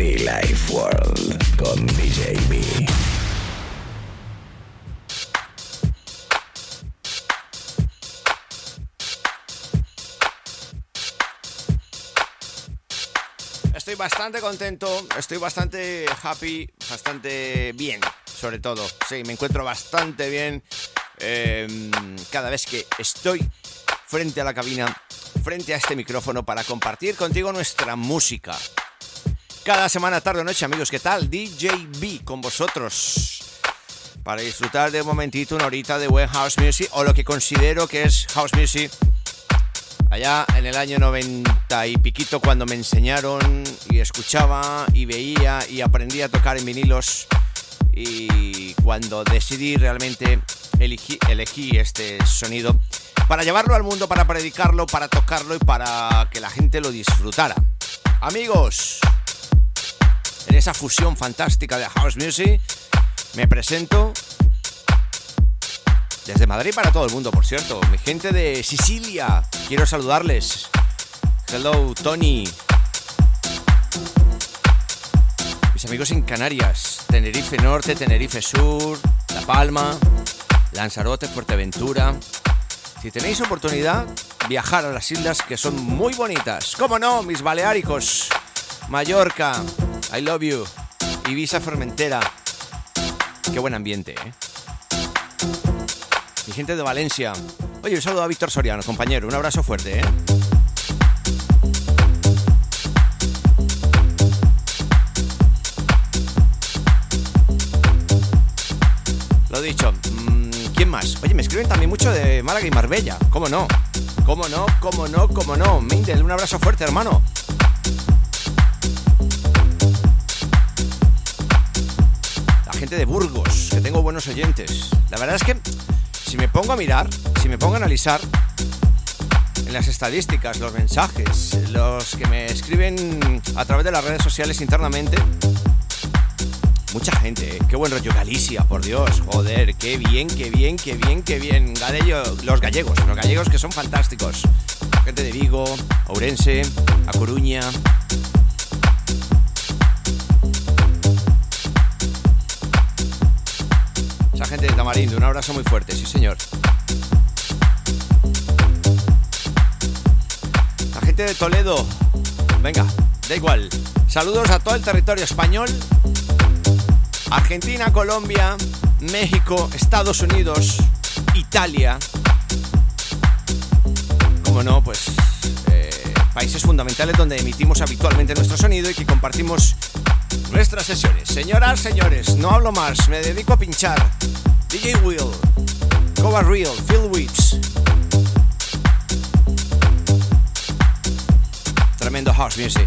Life World con DJ. Estoy bastante contento, estoy bastante happy, bastante bien, sobre todo. Sí, me encuentro bastante bien eh, cada vez que estoy frente a la cabina, frente a este micrófono para compartir contigo nuestra música. Cada semana, tarde o noche, amigos, ¿qué tal? DJ B con vosotros. Para disfrutar de un momentito, una horita de buen house music o lo que considero que es house music allá en el año 90 y piquito cuando me enseñaron y escuchaba y veía y aprendí a tocar en vinilos y cuando decidí realmente elegí, elegí este sonido para llevarlo al mundo, para predicarlo, para tocarlo y para que la gente lo disfrutara. Amigos, en esa fusión fantástica de house music me presento desde Madrid para todo el mundo, por cierto. Mi gente de Sicilia, quiero saludarles. Hello, Tony. Mis amigos en Canarias, Tenerife Norte, Tenerife Sur, La Palma, Lanzarote, Fuerteventura. Si tenéis oportunidad, viajar a las islas que son muy bonitas. ¿Cómo no? Mis Baleáricos, Mallorca, I love you, Ibiza Formentera. Qué buen ambiente, ¿eh? Mi gente de Valencia. Oye, un saludo a Víctor Soriano, compañero. Un abrazo fuerte, ¿eh? Lo dicho. mmm, ¿Quién más? Oye, me escriben también mucho de Málaga y Marbella. ¿Cómo no? ¿Cómo no? ¿Cómo no? ¿Cómo no? Mindel, un abrazo fuerte, hermano. De Burgos, que tengo buenos oyentes. La verdad es que si me pongo a mirar, si me pongo a analizar en las estadísticas, los mensajes, los que me escriben a través de las redes sociales internamente, mucha gente, ¿eh? qué buen rollo Galicia, por Dios, joder, qué bien, qué bien, qué bien, qué bien. Galello, los gallegos, los gallegos que son fantásticos. Gente de Vigo, Ourense, A Coruña. Un abrazo muy fuerte, sí señor. La gente de Toledo, venga, da igual. Saludos a todo el territorio español. Argentina, Colombia, México, Estados Unidos, Italia. Como no, pues eh, países fundamentales donde emitimos habitualmente nuestro sonido y que compartimos nuestras sesiones. Señoras, señores, no hablo más, me dedico a pinchar. DJ Will, Cover Real, Phil Whips. Tremendo house music.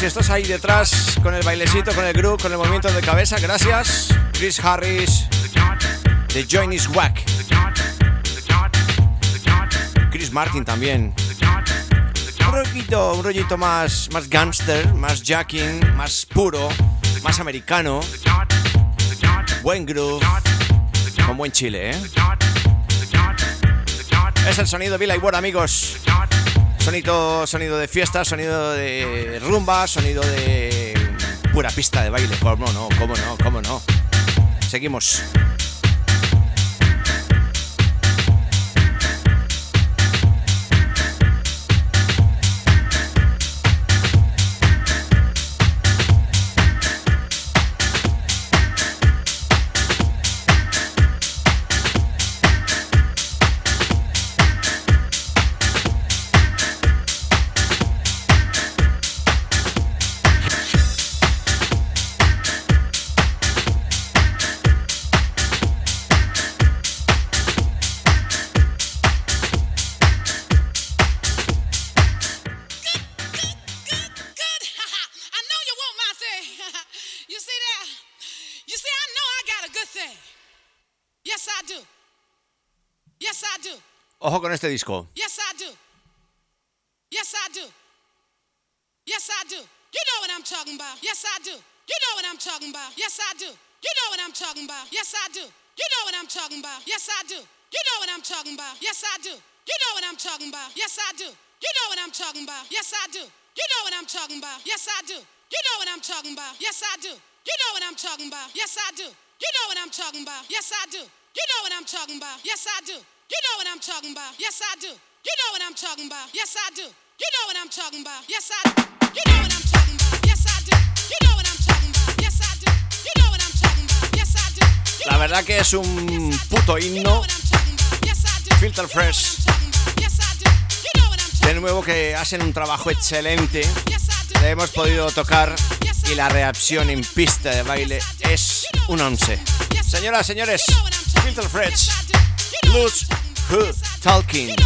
Si estás ahí detrás con el bailecito, con el groove, con el movimiento de cabeza, gracias. Chris Harris, The Join is Whack. Chris Martin también. Un rollito, un rollito más, más gangster, más jacking, más puro, más americano. Buen groove, con buen chile, ¿eh? Es el sonido Billy Ward, amigos. Sonido, sonido de fiesta, sonido de rumba, sonido de pura pista de baile. ¿Cómo no? ¿Cómo no? ¿Cómo no? Seguimos. Este disco. Yes, I do. Yes, I do. Yes, I do. You know what I'm talking about. Yes, I do. You know what I'm talking about. Yes, I do. You know what I'm talking about. Yes, I do. You know what I'm talking about. Yes, I do. You know what I'm talking about. Yes, I do. You know what I'm talking about. Yes, I do. You know what I'm talking about. Yes, I do. You know what I'm talking about. Yes, I do. You know what I'm talking about. Yes, I do. You know what I'm talking about. Yes, I do. You know what I'm talking about. Yes, I do. You know what I'm talking about. Yes, I do. You know what I'm talking about. Yes, I do. You know what I'm talking about. Yes, I do. You know what I'm talking about. Yes, I do. You know what I'm talking about. Yes, I do. You know what I'm talking about. Yes, I do. You know what I'm talking about. Yes, I do. La verdad que es un puto himno. Filter Fresh. De nuevo que hacen un trabajo excelente. Le hemos podido tocar y la reacción en pista de baile es un 11. Señoras, señores, Filter Fresh. Loose, who talking.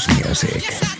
House music.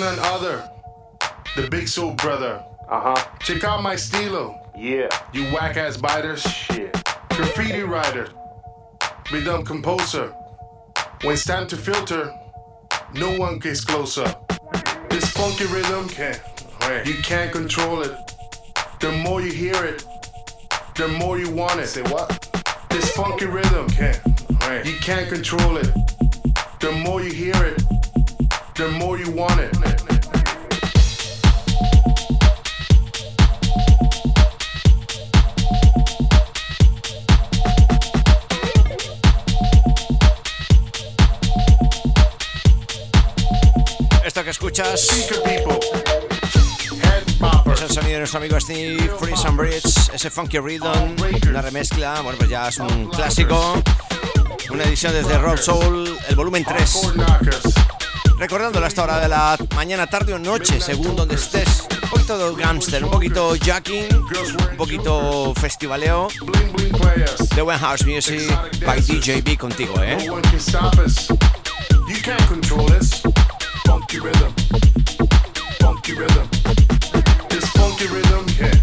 None other. The Big Soul Brother. Uh huh. Check out my stilo. Yeah. You whack ass biters. Shit. Graffiti writer. Rhythm composer. When it's time to filter, no one gets closer. This funky rhythm, Can't. you can't control it. The more you hear it, the more you want it. Say what? This funky rhythm, Can't. you can't control it. The more you hear it, the more you want it. Esto que escuchas es el sonido de nuestro amigo Steve Freeze and Bridge, ese funky rhythm, una remezcla, bueno, pues ya es un clásico. Una edición desde Roll Soul, el volumen 3. Recordándolo hasta hora de la mañana, tarde o noche, según donde estés. Un poquito de gangster, un poquito jacking, un poquito festivaleo. The One House Music by DJ B contigo, ¿eh? Funky rhythm. Rhythm. This funky rhythm, yeah.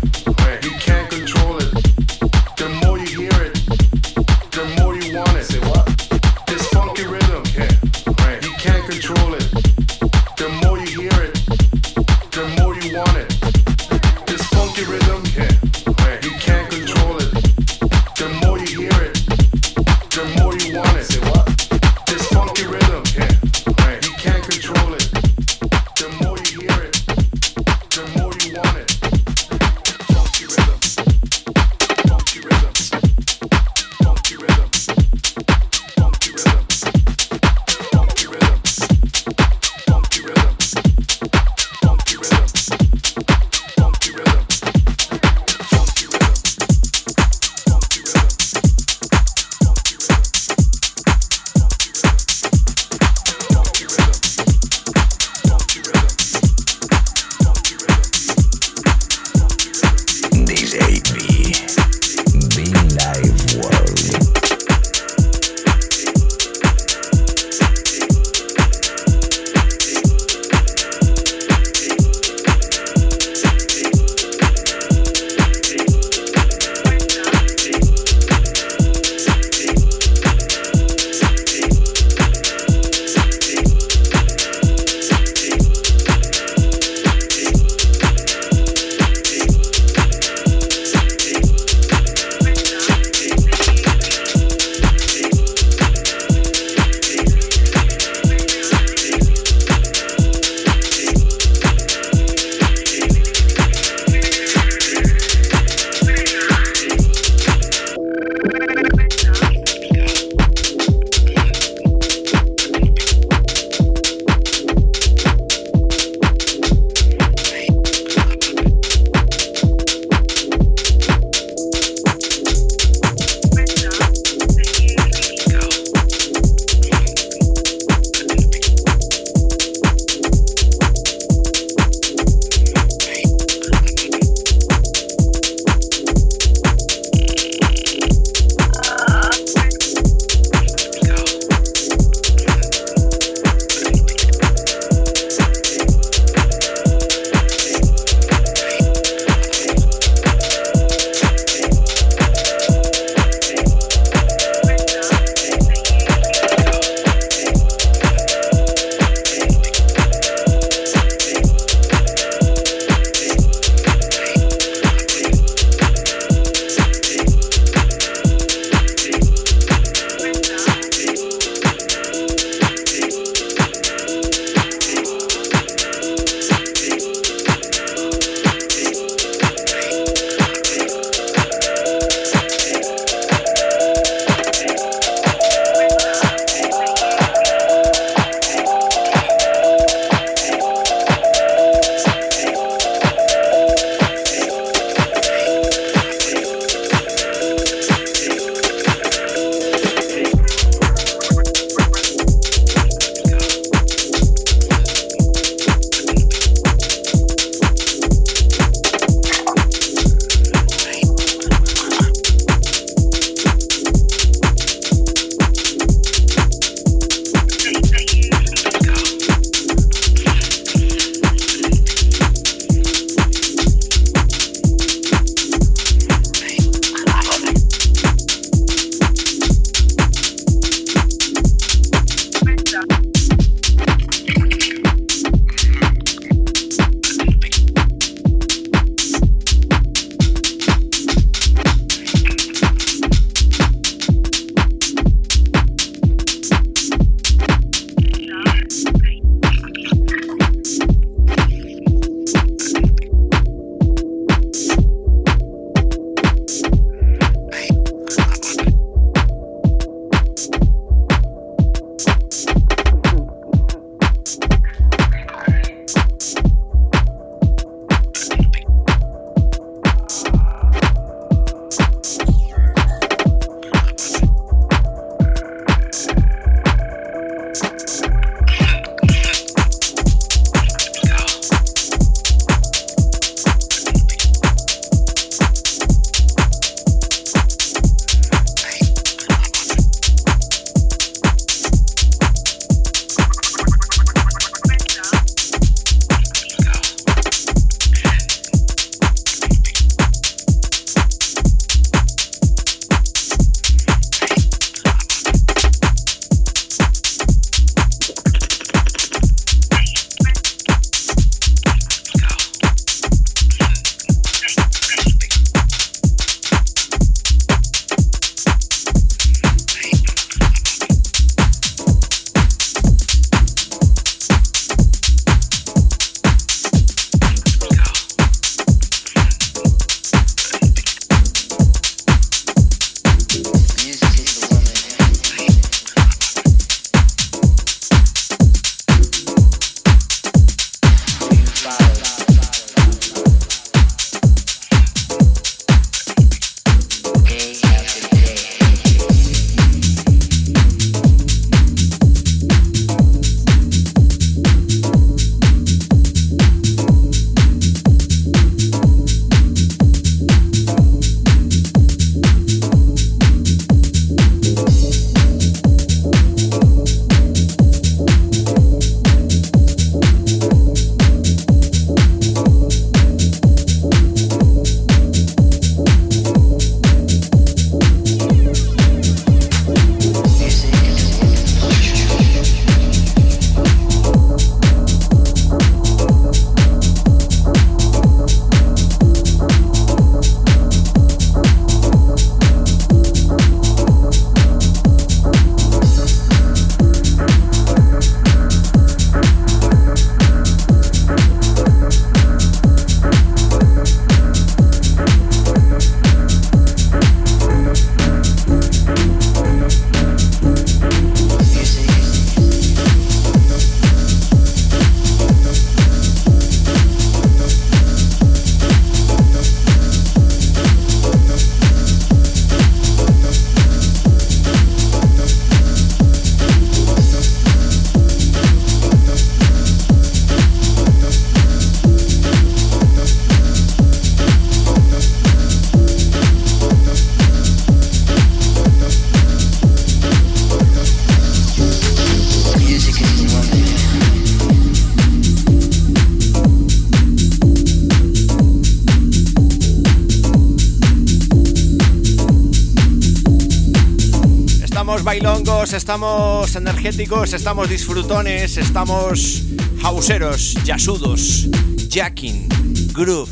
Estamos energéticos, estamos disfrutones, estamos hauseros, yasudos, jacking, groove,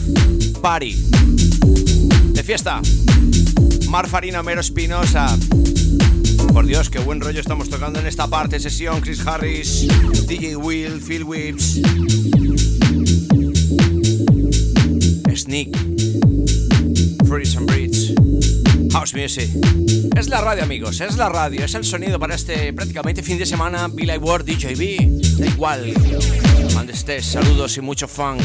party. De fiesta. Marfarina Mero Espinosa. Por Dios, qué buen rollo estamos tocando en esta parte. Sesión Chris Harris, DJ Will, Phil Whips. Sneak. Music. Es la radio, amigos, es la radio, es el sonido para este prácticamente fin de semana. Billy Ward, DJB, da igual. Donde estés, saludos y mucho funk.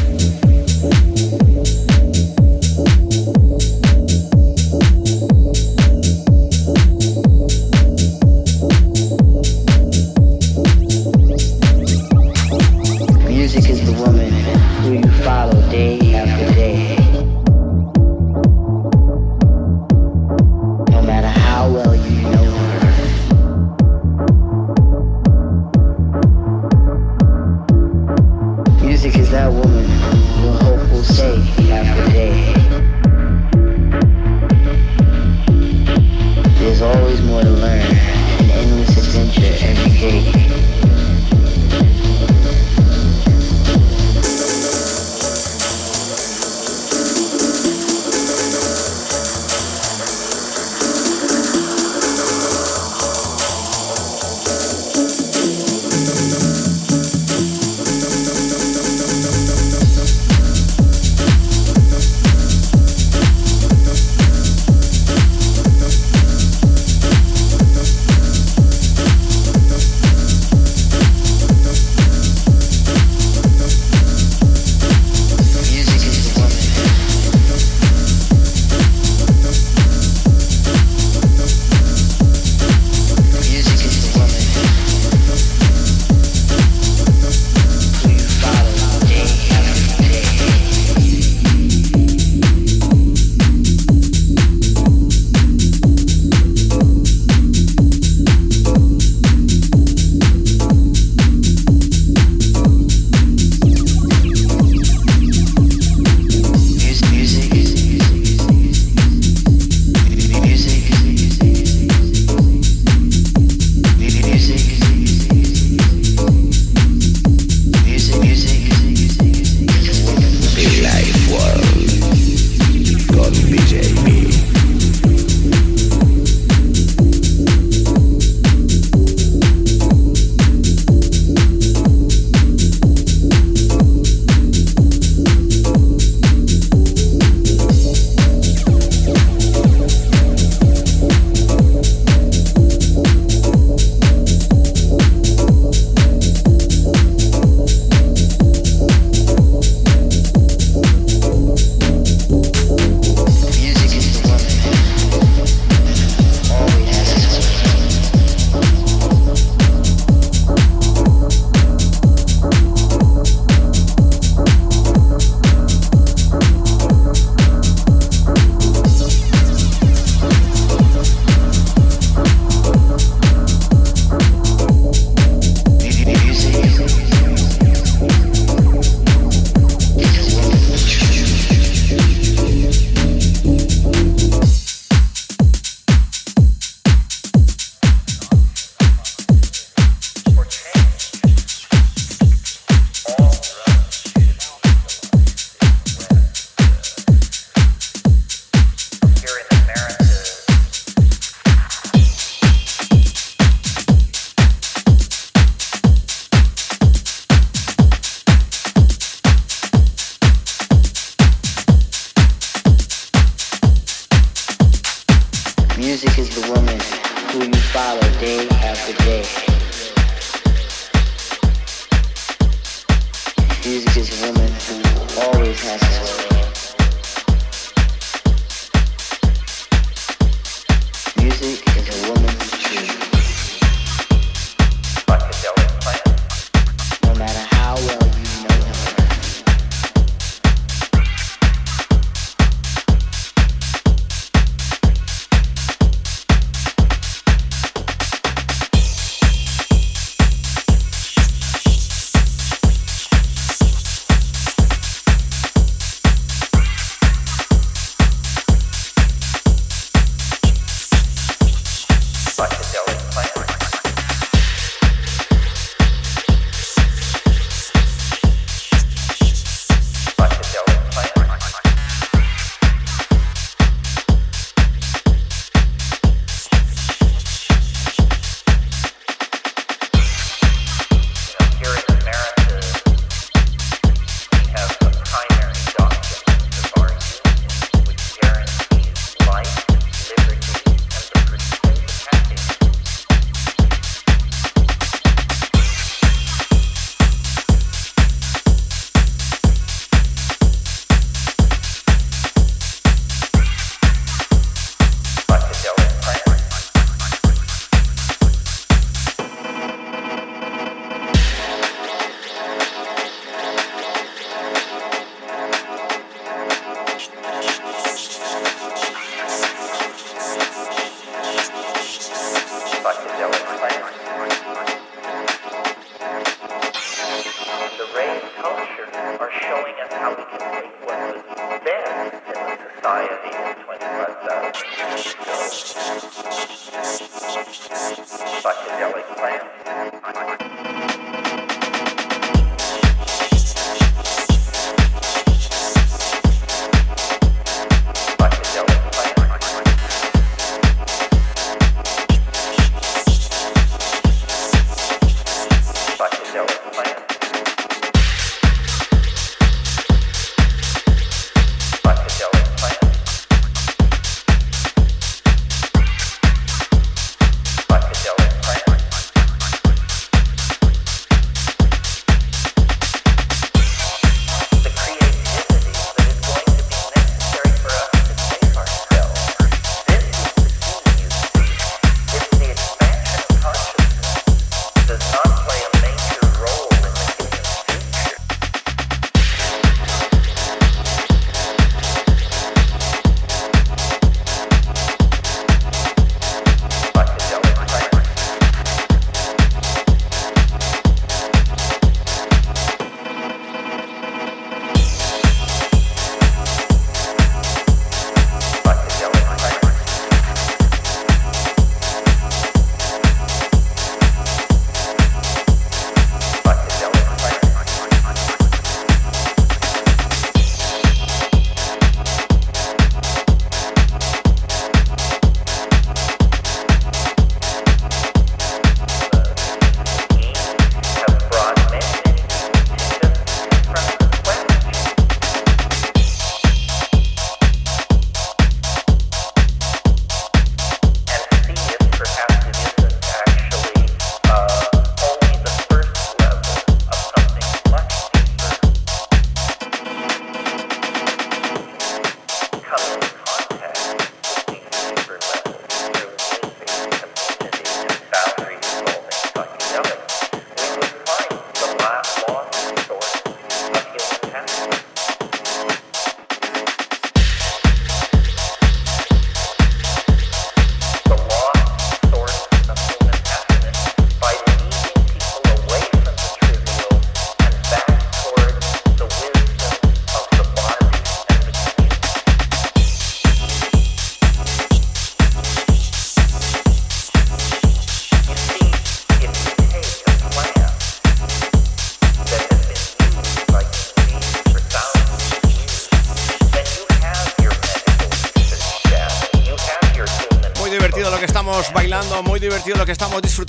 always has its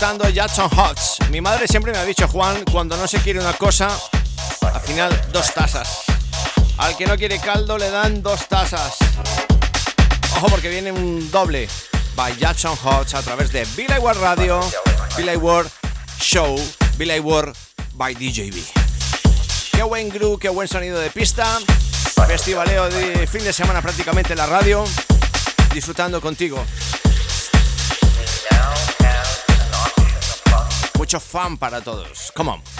disfrutando. Jackson Hots. Mi madre siempre me ha dicho, Juan, cuando no se quiere una cosa, al final dos tazas. Al que no quiere caldo le dan dos tazas. Ojo porque viene un doble by Jackson Hodge a través de Billy Ward Radio, Billy Ward Show, Billy Ward by DJB. Qué buen groove, qué buen sonido de pista. Festivaleo de fin de semana prácticamente en la radio. Disfrutando contigo. Mucho fan para todos. Come on.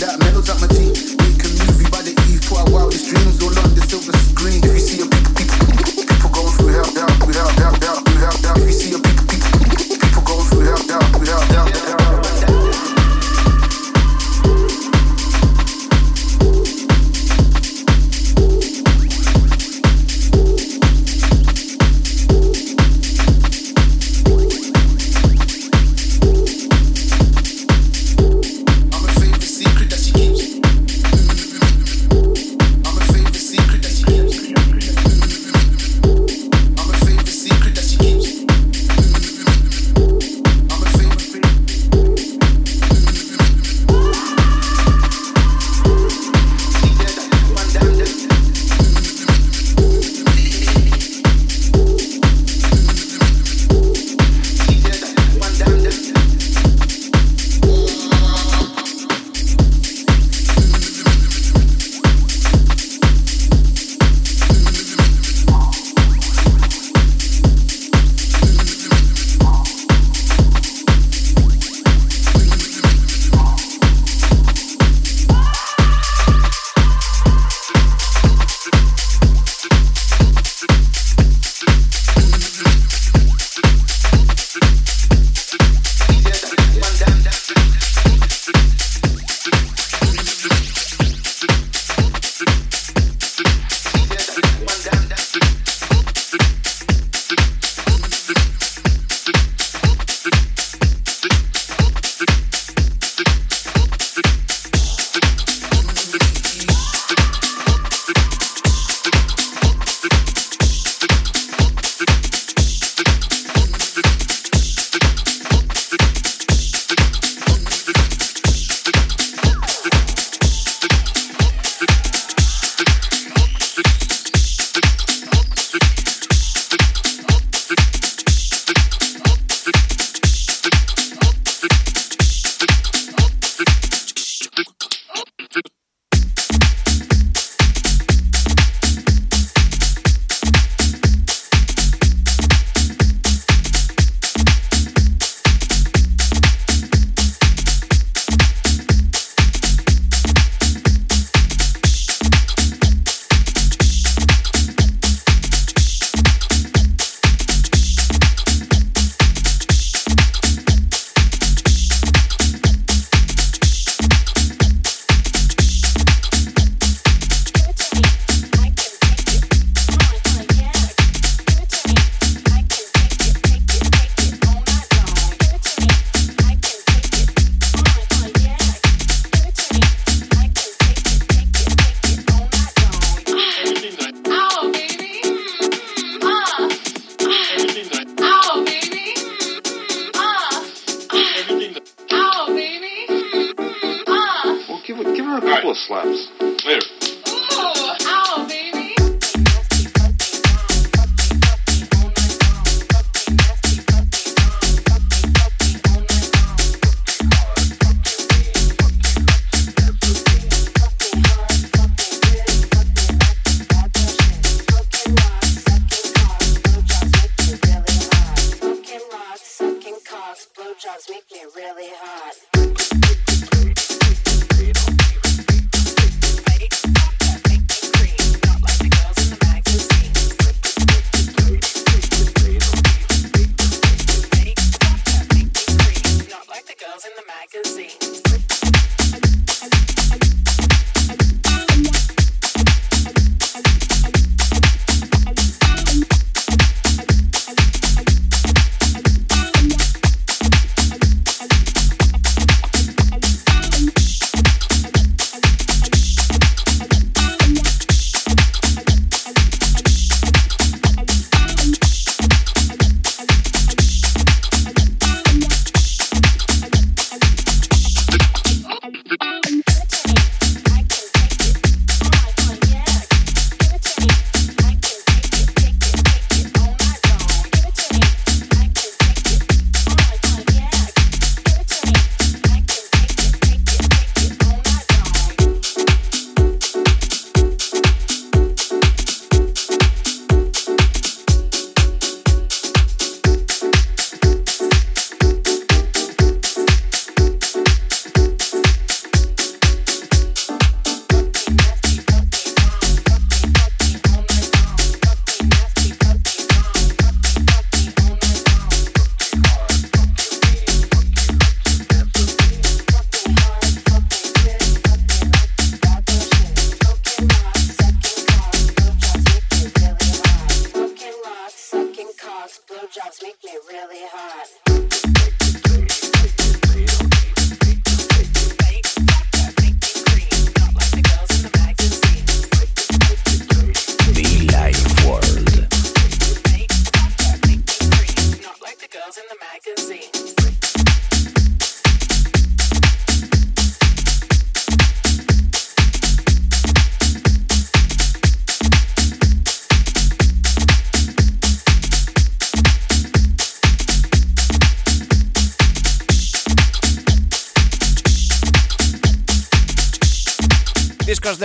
that mellows up my teeth. We can movie by the eve, put our wildest dreams all on the silver screen. If you see a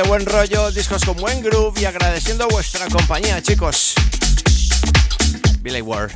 buen rollo, discos con buen groove y agradeciendo vuestra compañía, chicos. Billy Ward.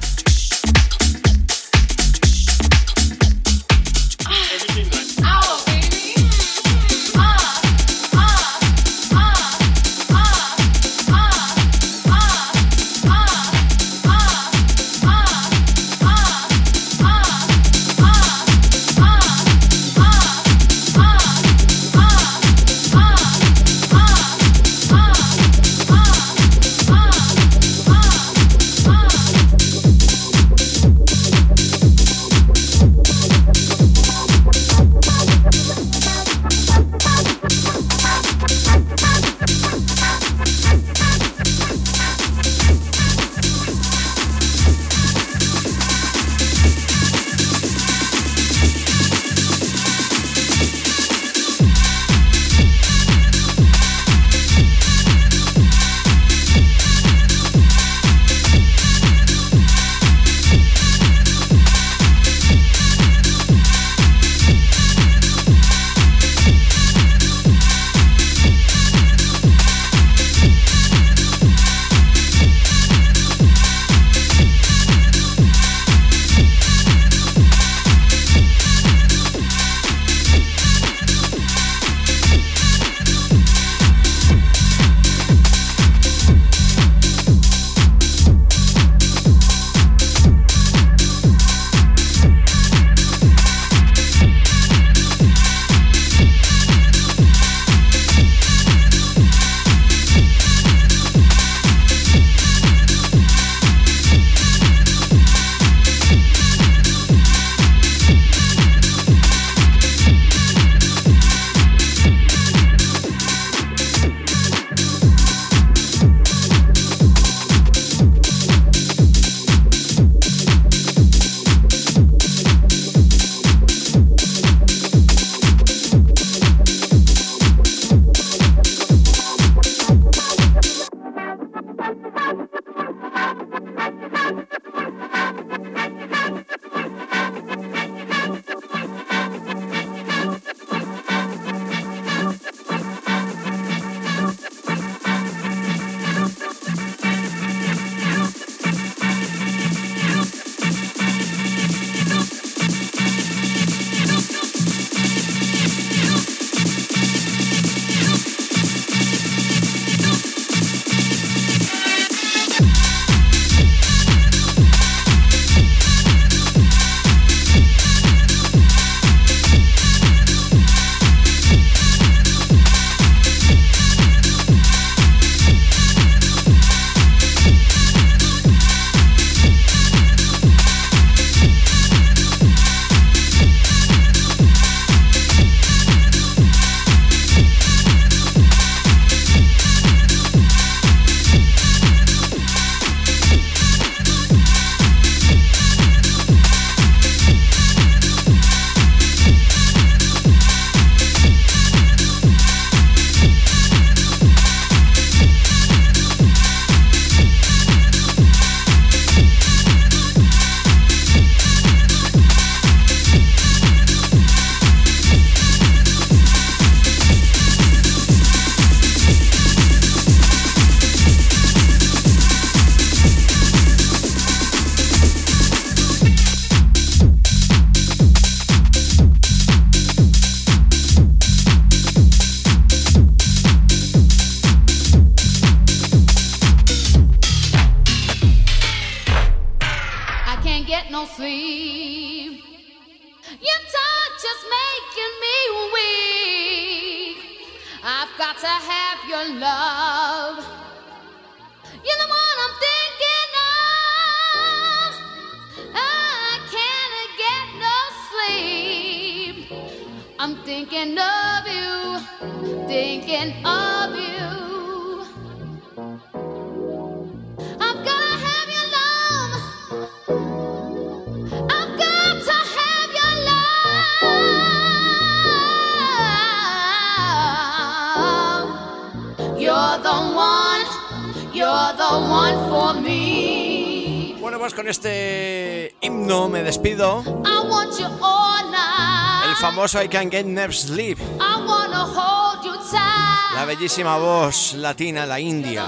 Famoso I Can Get Never Sleep. I wanna hold you tight. La bellísima voz latina, la india.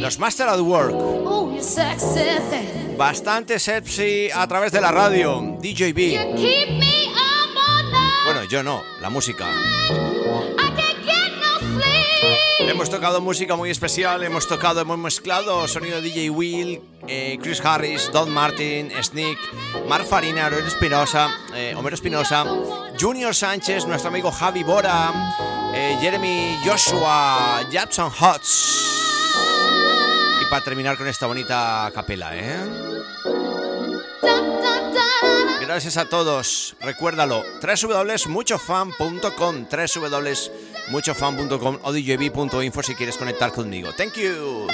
Los Master at Work. Bastante sexy a través de la radio. DJB. Bueno, yo no, la música. Hemos tocado música muy especial, hemos tocado, hemos mezclado sonido de DJ Will, eh, Chris Harris, Don Martin, Sneak, Mark Farina, Espinosa, eh, Homero Espinosa, Junior Sánchez, nuestro amigo Javi Bora, eh, Jeremy Joshua, Jackson Hutz. Y para terminar con esta bonita capela, ¿eh? Gracias a todos. Recuérdalo, www.muchofan.com, www.muchofan.com o djb.info si quieres conectar conmigo. Thank you.